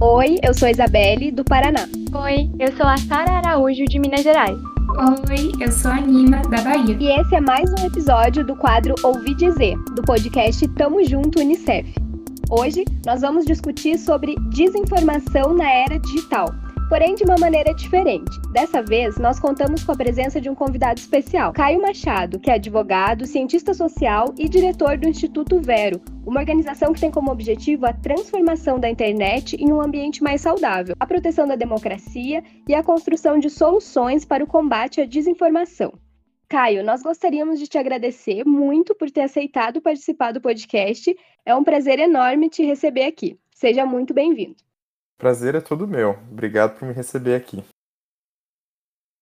Oi, eu sou a Isabelle, do Paraná. Oi, eu sou a Sara Araújo, de Minas Gerais. Oi, eu sou a Nina, da Bahia. E esse é mais um episódio do quadro Ouvi Dizer, do podcast Tamo Junto Unicef. Hoje nós vamos discutir sobre desinformação na era digital porém de uma maneira diferente. Dessa vez, nós contamos com a presença de um convidado especial, Caio Machado, que é advogado, cientista social e diretor do Instituto Vero, uma organização que tem como objetivo a transformação da internet em um ambiente mais saudável, a proteção da democracia e a construção de soluções para o combate à desinformação. Caio, nós gostaríamos de te agradecer muito por ter aceitado participar do podcast. É um prazer enorme te receber aqui. Seja muito bem-vindo. Prazer é todo meu. Obrigado por me receber aqui.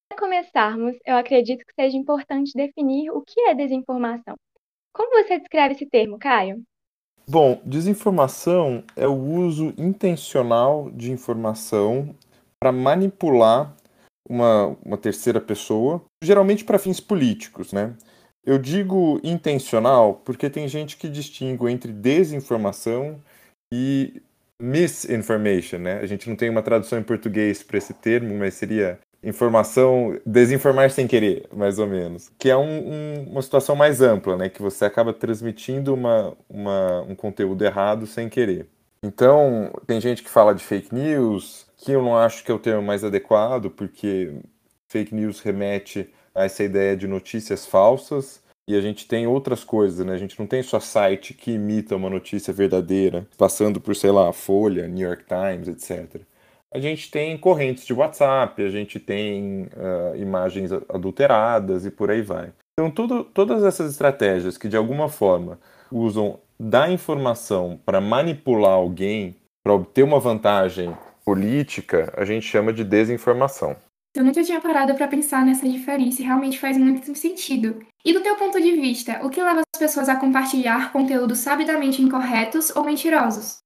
Para começarmos, eu acredito que seja importante definir o que é desinformação. Como você descreve esse termo, Caio? Bom, desinformação é o uso intencional de informação para manipular uma, uma terceira pessoa, geralmente para fins políticos, né? Eu digo intencional porque tem gente que distingue entre desinformação e misinformation, né? A gente não tem uma tradução em português para esse termo, mas seria informação, desinformar sem querer, mais ou menos. Que é um, um, uma situação mais ampla, né? Que você acaba transmitindo uma, uma, um conteúdo errado sem querer. Então, tem gente que fala de fake news, que eu não acho que é o termo mais adequado, porque fake news remete a essa ideia de notícias falsas, e a gente tem outras coisas, né? A gente não tem só site que imita uma notícia verdadeira, passando por, sei lá, Folha, New York Times, etc. A gente tem correntes de WhatsApp, a gente tem uh, imagens adulteradas e por aí vai. Então, tudo, todas essas estratégias que de alguma forma usam da informação para manipular alguém, para obter uma vantagem política, a gente chama de desinformação. Eu nunca tinha parado para pensar nessa diferença e realmente faz muito sentido. E do teu ponto de vista, o que leva as pessoas a compartilhar conteúdos sabidamente incorretos ou mentirosos?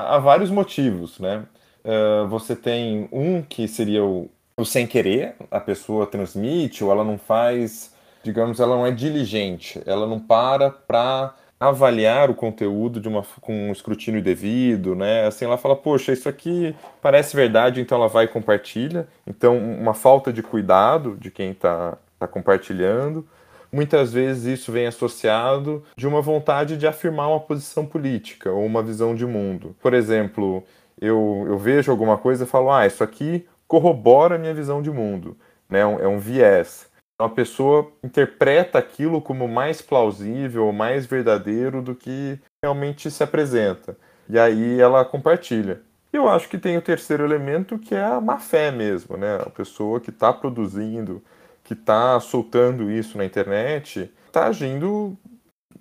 Há vários motivos, né? Uh, você tem um que seria o, o sem querer, a pessoa transmite ou ela não faz, digamos, ela não é diligente, ela não para para avaliar o conteúdo de uma, com um escrutínio devido, né? Assim, ela fala, poxa, isso aqui parece verdade, então ela vai e compartilha. Então, uma falta de cuidado de quem está tá compartilhando. Muitas vezes isso vem associado de uma vontade de afirmar uma posição política ou uma visão de mundo. Por exemplo, eu, eu vejo alguma coisa e falo, ah, isso aqui corrobora a minha visão de mundo, né? É um é viés. Então, a pessoa interpreta aquilo como mais plausível, mais verdadeiro do que realmente se apresenta. E aí ela compartilha. Eu acho que tem o terceiro elemento que é a má fé mesmo, né? A pessoa que está produzindo, que está soltando isso na internet, está agindo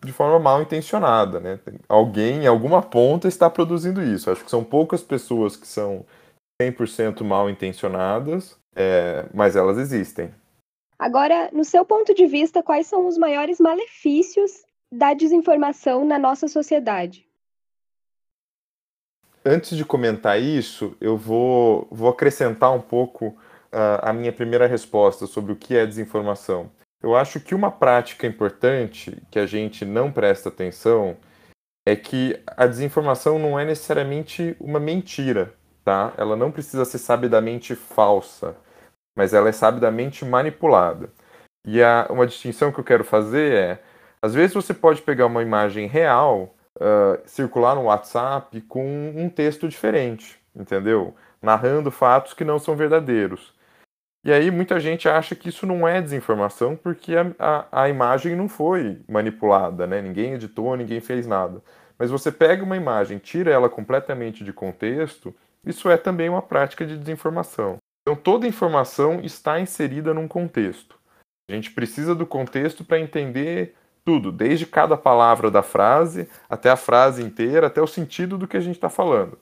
de forma mal intencionada, né? Alguém em alguma ponta está produzindo isso. Acho que são poucas pessoas que são 100% mal intencionadas, é, mas elas existem. Agora, no seu ponto de vista, quais são os maiores malefícios da desinformação na nossa sociedade? Antes de comentar isso, eu vou, vou acrescentar um pouco uh, a minha primeira resposta sobre o que é desinformação. Eu acho que uma prática importante que a gente não presta atenção é que a desinformação não é necessariamente uma mentira, tá? Ela não precisa ser sabidamente falsa mas ela é sabidamente manipulada. E a, uma distinção que eu quero fazer é: às vezes você pode pegar uma imagem real, uh, circular no WhatsApp com um texto diferente, entendeu? Narrando fatos que não são verdadeiros. E aí muita gente acha que isso não é desinformação porque a, a, a imagem não foi manipulada, né? Ninguém editou, ninguém fez nada. Mas você pega uma imagem, tira ela completamente de contexto, isso é também uma prática de desinformação. Então, toda informação está inserida num contexto. A gente precisa do contexto para entender tudo, desde cada palavra da frase até a frase inteira, até o sentido do que a gente está falando.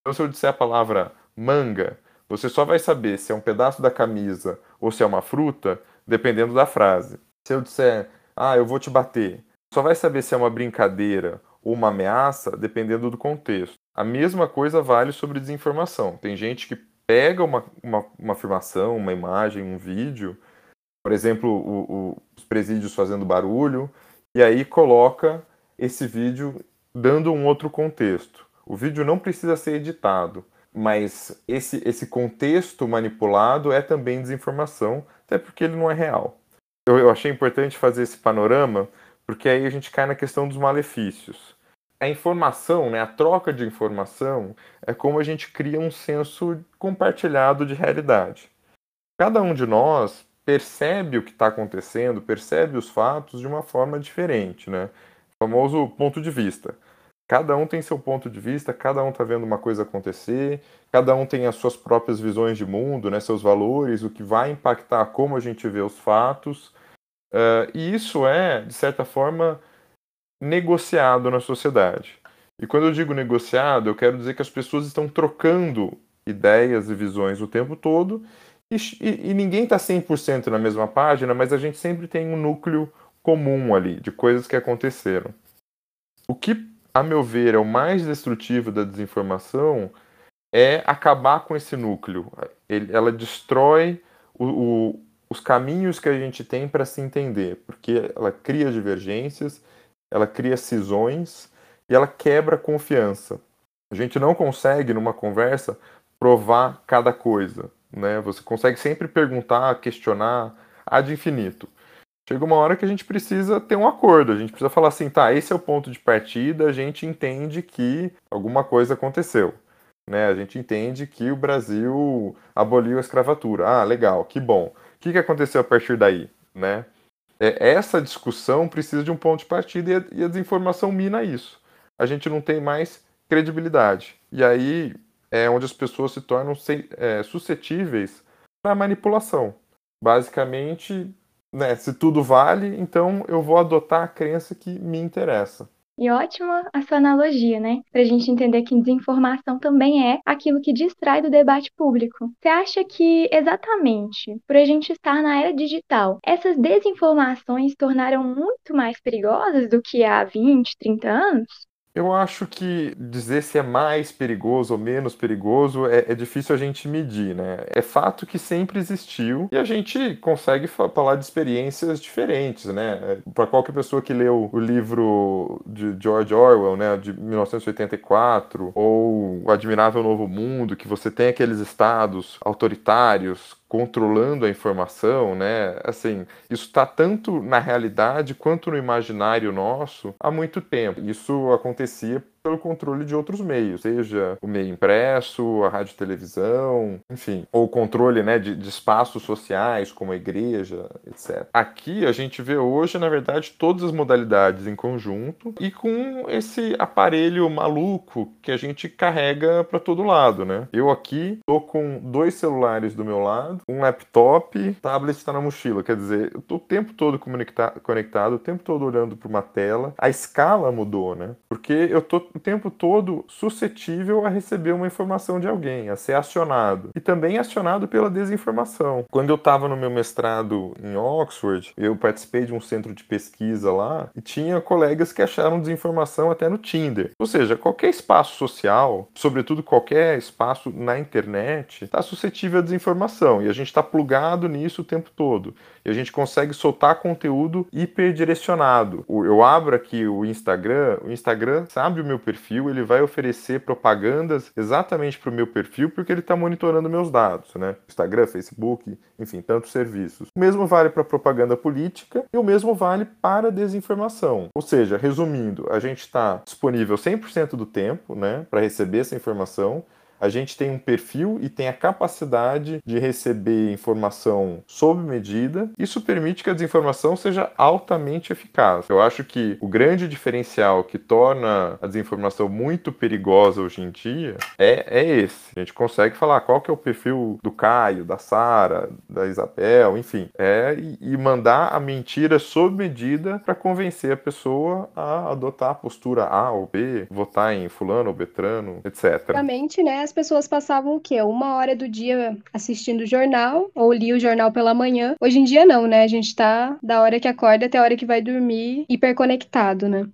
Então, se eu disser a palavra manga, você só vai saber se é um pedaço da camisa ou se é uma fruta, dependendo da frase. Se eu disser, ah, eu vou te bater, só vai saber se é uma brincadeira ou uma ameaça, dependendo do contexto. A mesma coisa vale sobre desinformação. Tem gente que pega uma, uma, uma afirmação, uma imagem, um vídeo, por exemplo, o, o, os presídios fazendo barulho, e aí coloca esse vídeo dando um outro contexto. O vídeo não precisa ser editado, mas esse, esse contexto manipulado é também desinformação, até porque ele não é real. Eu, eu achei importante fazer esse panorama, porque aí a gente cai na questão dos malefícios. A informação, né, a troca de informação, é como a gente cria um senso compartilhado de realidade. Cada um de nós percebe o que está acontecendo, percebe os fatos de uma forma diferente, né? O famoso ponto de vista. Cada um tem seu ponto de vista, cada um está vendo uma coisa acontecer, cada um tem as suas próprias visões de mundo, né, seus valores, o que vai impactar como a gente vê os fatos. Uh, e isso é, de certa forma, negociado na sociedade. E quando eu digo negociado, eu quero dizer que as pessoas estão trocando ideias e visões o tempo todo e, e, e ninguém está 100% na mesma página, mas a gente sempre tem um núcleo comum ali, de coisas que aconteceram. O que, a meu ver, é o mais destrutivo da desinformação é acabar com esse núcleo. Ele, ela destrói o, o, os caminhos que a gente tem para se entender, porque ela cria divergências, ela cria cisões e ela quebra a confiança. A gente não consegue, numa conversa, provar cada coisa. Né? Você consegue sempre perguntar, questionar ad infinito. Chega uma hora que a gente precisa ter um acordo, a gente precisa falar assim, tá, esse é o ponto de partida, a gente entende que alguma coisa aconteceu. Né? A gente entende que o Brasil aboliu a escravatura. Ah, legal, que bom. O que, que aconteceu a partir daí? Né? É, essa discussão precisa de um ponto de partida e a, e a desinformação mina isso. A gente não tem mais credibilidade. E aí é onde as pessoas se tornam é, suscetíveis à manipulação. Basicamente, né, se tudo vale, então eu vou adotar a crença que me interessa. E ótima a sua analogia, né? Para a gente entender que desinformação também é aquilo que distrai do debate público. Você acha que, exatamente, por a gente estar na era digital, essas desinformações tornaram muito mais perigosas do que há 20, 30 anos? Eu acho que dizer se é mais perigoso ou menos perigoso é, é, difícil a gente medir, né? É fato que sempre existiu e a gente consegue falar de experiências diferentes, né? Para qualquer pessoa que leu o livro de George Orwell, né, de 1984, ou O Admirável Novo Mundo, que você tem aqueles estados autoritários controlando a informação, né? Assim, isso está tanto na realidade quanto no imaginário nosso há muito tempo. Isso acontecia pelo controle de outros meios, seja o meio impresso, a rádio televisão, enfim, ou controle né, de, de, espaços sociais, como a igreja, etc. Aqui a gente vê hoje, na verdade, todas as modalidades em conjunto e com esse aparelho maluco que a gente carrega para todo lado, né? Eu aqui tô com dois celulares do meu lado, um laptop, tablet está na mochila, quer dizer, eu tô o tempo todo conectado, o tempo todo olhando para uma tela. A escala mudou, né? Porque eu tô o tempo todo suscetível a receber uma informação de alguém, a ser acionado. E também acionado pela desinformação. Quando eu estava no meu mestrado em Oxford, eu participei de um centro de pesquisa lá e tinha colegas que acharam desinformação até no Tinder. Ou seja, qualquer espaço social, sobretudo qualquer espaço na internet, está suscetível à desinformação. E a gente está plugado nisso o tempo todo. E a gente consegue soltar conteúdo hiperdirecionado. Eu abro aqui o Instagram, o Instagram sabe o meu perfil, ele vai oferecer propagandas exatamente para o meu perfil, porque ele está monitorando meus dados, né? Instagram, Facebook, enfim, tantos serviços. O mesmo vale para propaganda política e o mesmo vale para desinformação. Ou seja, resumindo, a gente está disponível 100% do tempo, né, para receber essa informação a gente tem um perfil e tem a capacidade de receber informação sob medida. Isso permite que a desinformação seja altamente eficaz. Eu acho que o grande diferencial que torna a desinformação muito perigosa hoje em dia é, é esse. A gente consegue falar qual que é o perfil do Caio, da Sara, da Isabel, enfim, é e mandar a mentira sob medida para convencer a pessoa a adotar a postura A ou B, votar em fulano ou betrano, etc. Realmente, né? As pessoas passavam o quê? Uma hora do dia assistindo o jornal, ou lia o jornal pela manhã. Hoje em dia não, né? A gente tá da hora que acorda até a hora que vai dormir hiperconectado, né?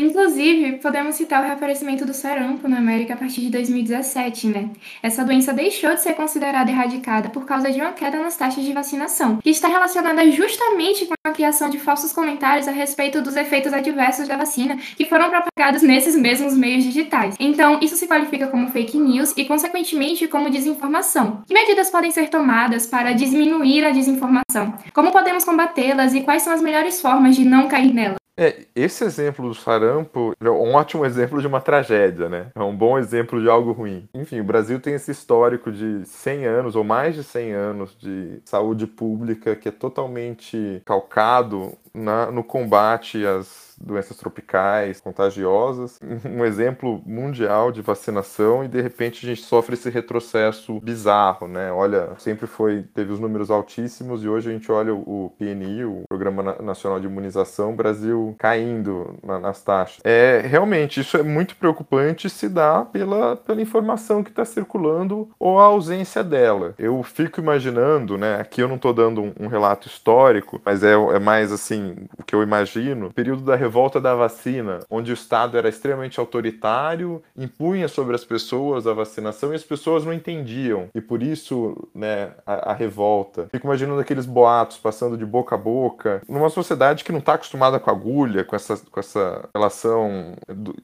Inclusive, podemos citar o reaparecimento do sarampo na América a partir de 2017, né? Essa doença deixou de ser considerada erradicada por causa de uma queda nas taxas de vacinação, que está relacionada justamente com a criação de falsos comentários a respeito dos efeitos adversos da vacina que foram propagados nesses mesmos meios digitais. Então, isso se qualifica como fake news e, consequentemente, como desinformação. Que medidas podem ser tomadas para diminuir a desinformação? Como podemos combatê-las e quais são as melhores formas de não cair nela? É, esse exemplo do sarampo é um ótimo exemplo de uma tragédia, né? É um bom exemplo de algo ruim. Enfim, o Brasil tem esse histórico de 100 anos ou mais de 100 anos de saúde pública que é totalmente calcado na, no combate às doenças tropicais, contagiosas, um exemplo mundial de vacinação e de repente a gente sofre esse retrocesso bizarro, né? Olha, sempre foi teve os números altíssimos e hoje a gente olha o PNI, o Programa Nacional de Imunização, Brasil caindo na, nas taxas. É realmente isso é muito preocupante se dá pela, pela informação que está circulando ou a ausência dela. Eu fico imaginando, né? Aqui eu não estou dando um, um, relato histórico, mas é, é mais assim o que eu imagino. Período da revolta da vacina, onde o Estado era extremamente autoritário, impunha sobre as pessoas a vacinação e as pessoas não entendiam. E por isso, né, a, a revolta. Fico imaginando aqueles boatos passando de boca a boca, numa sociedade que não está acostumada com agulha, com essa, com essa relação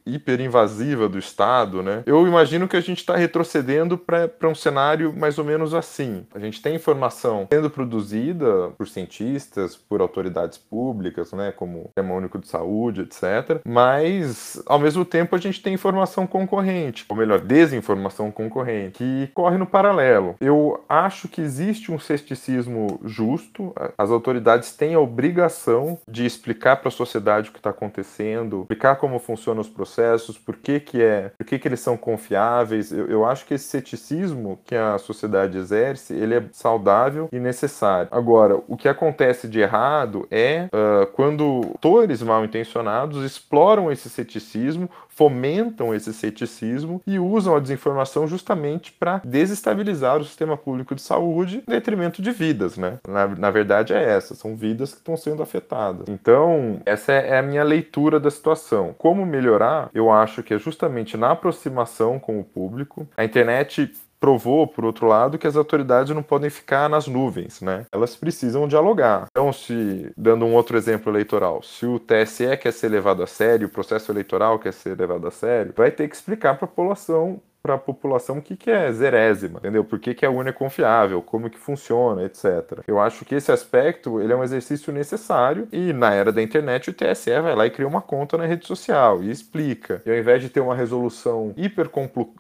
hiperinvasiva do Estado, né? Eu imagino que a gente está retrocedendo para um cenário mais ou menos assim. A gente tem informação sendo produzida por cientistas, por autoridades públicas, né, como o Sistema Único de Saúde, etc. Mas, ao mesmo tempo, a gente tem informação concorrente, ou melhor, desinformação concorrente, que corre no paralelo. Eu acho que existe um ceticismo justo, as autoridades têm a obrigação de explicar para a sociedade o que está acontecendo, explicar como funcionam os processos, por que, que é, por que, que eles são confiáveis. Eu, eu acho que esse ceticismo que a sociedade exerce, ele é saudável e necessário. Agora, o que acontece de errado é uh, quando autores mal intencionados exploram esse ceticismo, fomentam esse ceticismo e usam a desinformação justamente para desestabilizar o sistema público de saúde em detrimento de vidas, né? Na, na verdade é essa, são vidas que estão sendo afetadas. Então, essa é, é a minha leitura da situação. Como melhorar? Eu acho que é justamente na aproximação com o público. A internet provou, por outro lado, que as autoridades não podem ficar nas nuvens, né? Elas precisam dialogar. Então, se, dando um outro exemplo eleitoral, se o TSE quer ser levado a sério, o processo eleitoral quer ser levado a sério, vai ter que explicar para a população para a população o que, que é zerésima, entendeu? Por que, que a urna é confiável, como que funciona, etc. Eu acho que esse aspecto ele é um exercício necessário e na era da internet o TSE vai lá e cria uma conta na rede social e explica. E ao invés de ter uma resolução hiper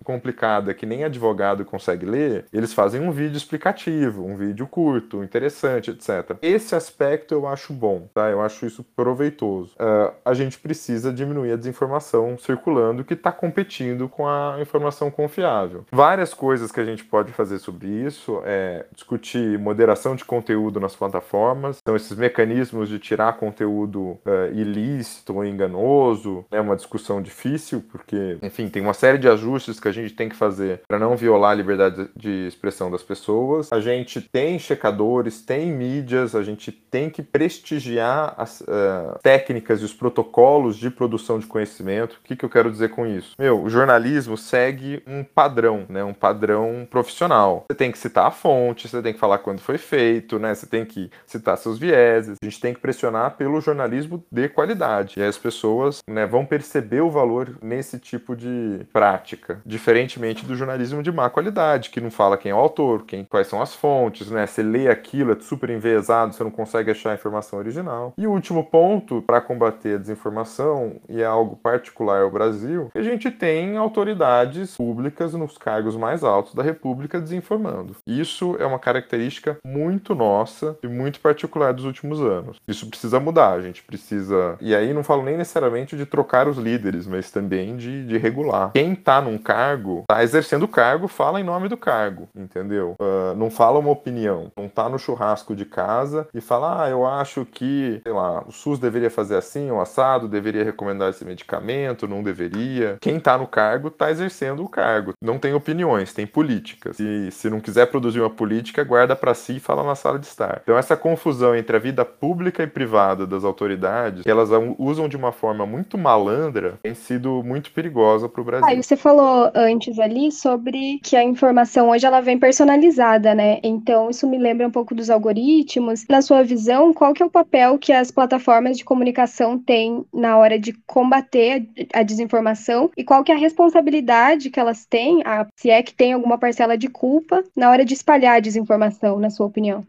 complicada que nem advogado consegue ler, eles fazem um vídeo explicativo, um vídeo curto, interessante, etc. Esse aspecto eu acho bom, tá? Eu acho isso proveitoso. Uh, a gente precisa diminuir a desinformação circulando que está competindo com a informação confiável. Várias coisas que a gente pode fazer sobre isso é discutir moderação de conteúdo nas plataformas, são esses mecanismos de tirar conteúdo uh, ilícito ou enganoso, é uma discussão difícil, porque, enfim, tem uma série de ajustes que a gente tem que fazer para não violar a liberdade de expressão das pessoas. A gente tem checadores, tem mídias, a gente tem que prestigiar as uh, técnicas e os protocolos de produção de conhecimento. O que, que eu quero dizer com isso? Meu, o jornalismo segue um padrão, né? Um padrão profissional. Você tem que citar a fonte, você tem que falar quando foi feito, né? Você tem que citar seus vieses. A gente tem que pressionar pelo jornalismo de qualidade. E as pessoas, né, vão perceber o valor nesse tipo de prática, diferentemente do jornalismo de má qualidade, que não fala quem é o autor, quem, quais são as fontes, né? Você lê aquilo, é super enviesado, você não consegue achar a informação original. E o último ponto para combater a desinformação, e é algo particular ao Brasil, que a gente tem autoridades públicas públicas nos cargos mais altos da República desinformando. Isso é uma característica muito nossa e muito particular dos últimos anos. Isso precisa mudar, a gente precisa. E aí não falo nem necessariamente de trocar os líderes, mas também de, de regular. Quem tá num cargo, tá exercendo o cargo, fala em nome do cargo, entendeu? Uh, não fala uma opinião. Não tá no churrasco de casa e fala, ah, eu acho que, sei lá, o SUS deveria fazer assim, o assado deveria recomendar esse medicamento, não deveria. Quem tá no cargo tá exercendo o cargo. Não tem opiniões, tem políticas. E se não quiser produzir uma política, guarda para si e fala na sala de estar. Então essa confusão entre a vida pública e privada das autoridades, que elas usam de uma forma muito malandra, tem sido muito perigosa para o Brasil. Ah, você falou antes ali sobre que a informação hoje ela vem personalizada, né? Então isso me lembra um pouco dos algoritmos. Na sua visão, qual que é o papel que as plataformas de comunicação têm na hora de combater a desinformação e qual que é a responsabilidade que elas têm, a, se é que tem alguma parcela de culpa, na hora de espalhar a desinformação, na sua opinião?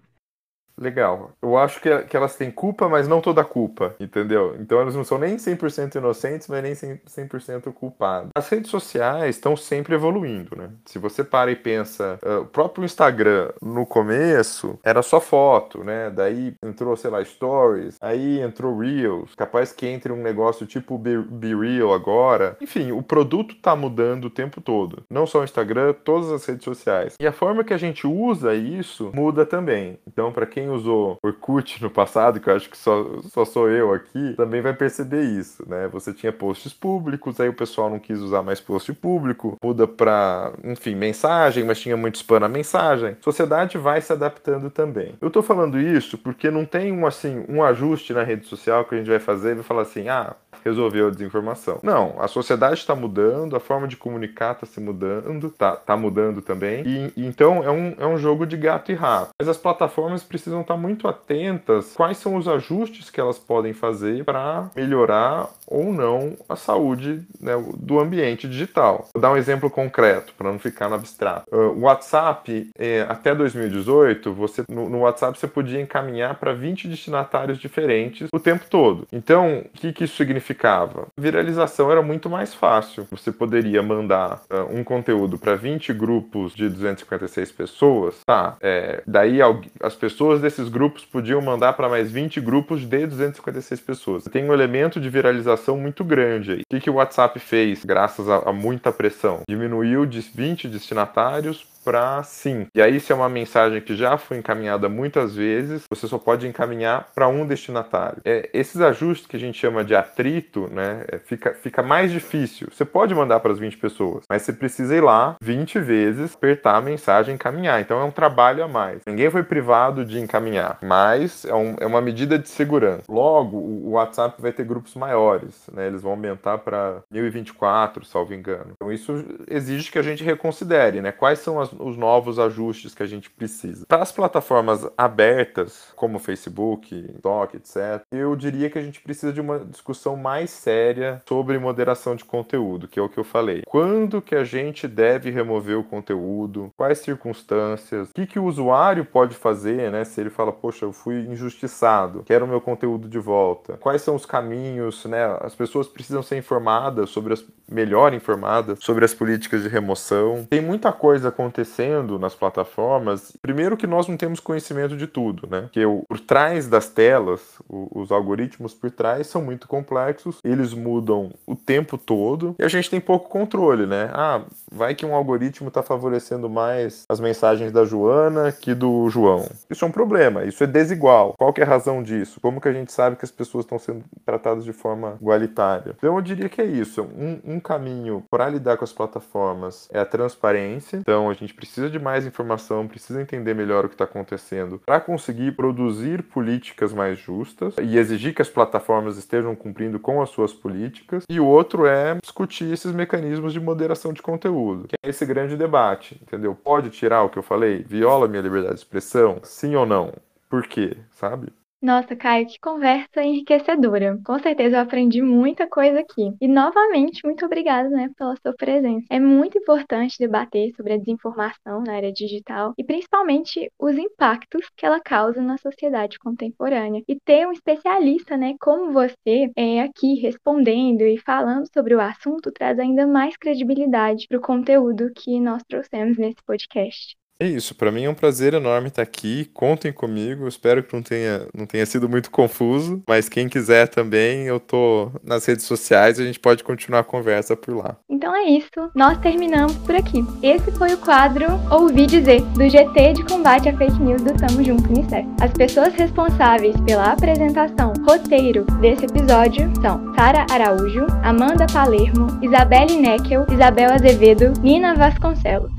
Legal. Eu acho que, que elas têm culpa, mas não toda culpa, entendeu? Então elas não são nem 100% inocentes, mas nem 100% culpados. As redes sociais estão sempre evoluindo, né? Se você para e pensa, uh, o próprio Instagram, no começo, era só foto, né? Daí entrou, sei lá, Stories, aí entrou Reels, capaz que entre um negócio tipo Be, Be Real agora. Enfim, o produto tá mudando o tempo todo. Não só o Instagram, todas as redes sociais. E a forma que a gente usa isso muda também. Então, para quem quem usou Orkut no passado, que eu acho que só, só sou eu aqui, também vai perceber isso, né? Você tinha posts públicos, aí o pessoal não quis usar mais post público, muda para, enfim, mensagem, mas tinha muito spam na mensagem. Sociedade vai se adaptando também. Eu tô falando isso porque não tem um assim, um ajuste na rede social que a gente vai fazer e vai falar assim: "Ah, resolveu a desinformação. Não, a sociedade está mudando, a forma de comunicar está se mudando, está tá mudando também. E, e, então é um, é um jogo de gato e rato. Mas as plataformas precisam estar tá muito atentas quais são os ajustes que elas podem fazer para melhorar ou não a saúde né, do ambiente digital. Vou dar um exemplo concreto para não ficar no abstrato. Uh, o WhatsApp, é, até 2018, você no, no, WhatsApp você podia encaminhar para 20 destinatários diferentes o tempo todo. Então, o que, que isso significa? Significava? Viralização era muito mais fácil. Você poderia mandar uh, um conteúdo para 20 grupos de 256 pessoas, tá? É, daí as pessoas desses grupos podiam mandar para mais 20 grupos de 256 pessoas. Tem um elemento de viralização muito grande aí. O que, que o WhatsApp fez, graças a, a muita pressão? Diminuiu de 20 destinatários para sim. E aí, se é uma mensagem que já foi encaminhada muitas vezes, você só pode encaminhar para um destinatário. É, esses ajustes que a gente chama de atrito, né, é, fica, fica mais difícil. Você pode mandar para as 20 pessoas, mas você precisa ir lá 20 vezes, apertar a mensagem e encaminhar. Então é um trabalho a mais. Ninguém foi privado de encaminhar, mas é, um, é uma medida de segurança. Logo, o WhatsApp vai ter grupos maiores, né, eles vão aumentar para 1024, salvo engano. Então isso exige que a gente reconsidere, né, quais são as os novos ajustes que a gente precisa. Para as plataformas abertas, como Facebook, TikTok, etc., eu diria que a gente precisa de uma discussão mais séria sobre moderação de conteúdo, que é o que eu falei. Quando que a gente deve remover o conteúdo? Quais circunstâncias? O que, que o usuário pode fazer, né? Se ele fala, poxa, eu fui injustiçado, quero o meu conteúdo de volta. Quais são os caminhos, né? As pessoas precisam ser informadas sobre as melhor informadas sobre as políticas de remoção. Tem muita coisa acontecendo acontecendo nas plataformas, primeiro que nós não temos conhecimento de tudo, né? Que por trás das telas, os algoritmos por trás são muito complexos, eles mudam o tempo todo e a gente tem pouco controle, né? Ah, vai que um algoritmo está favorecendo mais as mensagens da Joana que do João. Isso é um problema, isso é desigual. Qual que é a razão disso? Como que a gente sabe que as pessoas estão sendo tratadas de forma igualitária? Então eu diria que é isso. Um, um caminho para lidar com as plataformas é a transparência. Então a gente precisa de mais informação, precisa entender melhor o que está acontecendo para conseguir produzir políticas mais justas e exigir que as plataformas estejam cumprindo com as suas políticas. E o outro é discutir esses mecanismos de moderação de conteúdo, que é esse grande debate, entendeu? Pode tirar o que eu falei? Viola minha liberdade de expressão? Sim ou não? Por quê? Sabe? Nossa, Caio, que conversa enriquecedora. Com certeza eu aprendi muita coisa aqui. E novamente, muito obrigada, né, pela sua presença. É muito importante debater sobre a desinformação na era digital e principalmente os impactos que ela causa na sociedade contemporânea. E ter um especialista, né, como você, é aqui respondendo e falando sobre o assunto traz ainda mais credibilidade para o conteúdo que nós trouxemos nesse podcast. É isso, para mim é um prazer enorme estar aqui. Contem comigo. Espero que não tenha, não tenha sido muito confuso, mas quem quiser também, eu tô nas redes sociais a gente pode continuar a conversa por lá. Então é isso. Nós terminamos por aqui. Esse foi o quadro Ouvi Dizer, do GT de combate à fake news do Tamo Junto Unicef. As pessoas responsáveis pela apresentação, Roteiro desse episódio são Sara Araújo, Amanda Palermo, Isabelle Neckel, Isabel Azevedo, Nina Vasconcelos.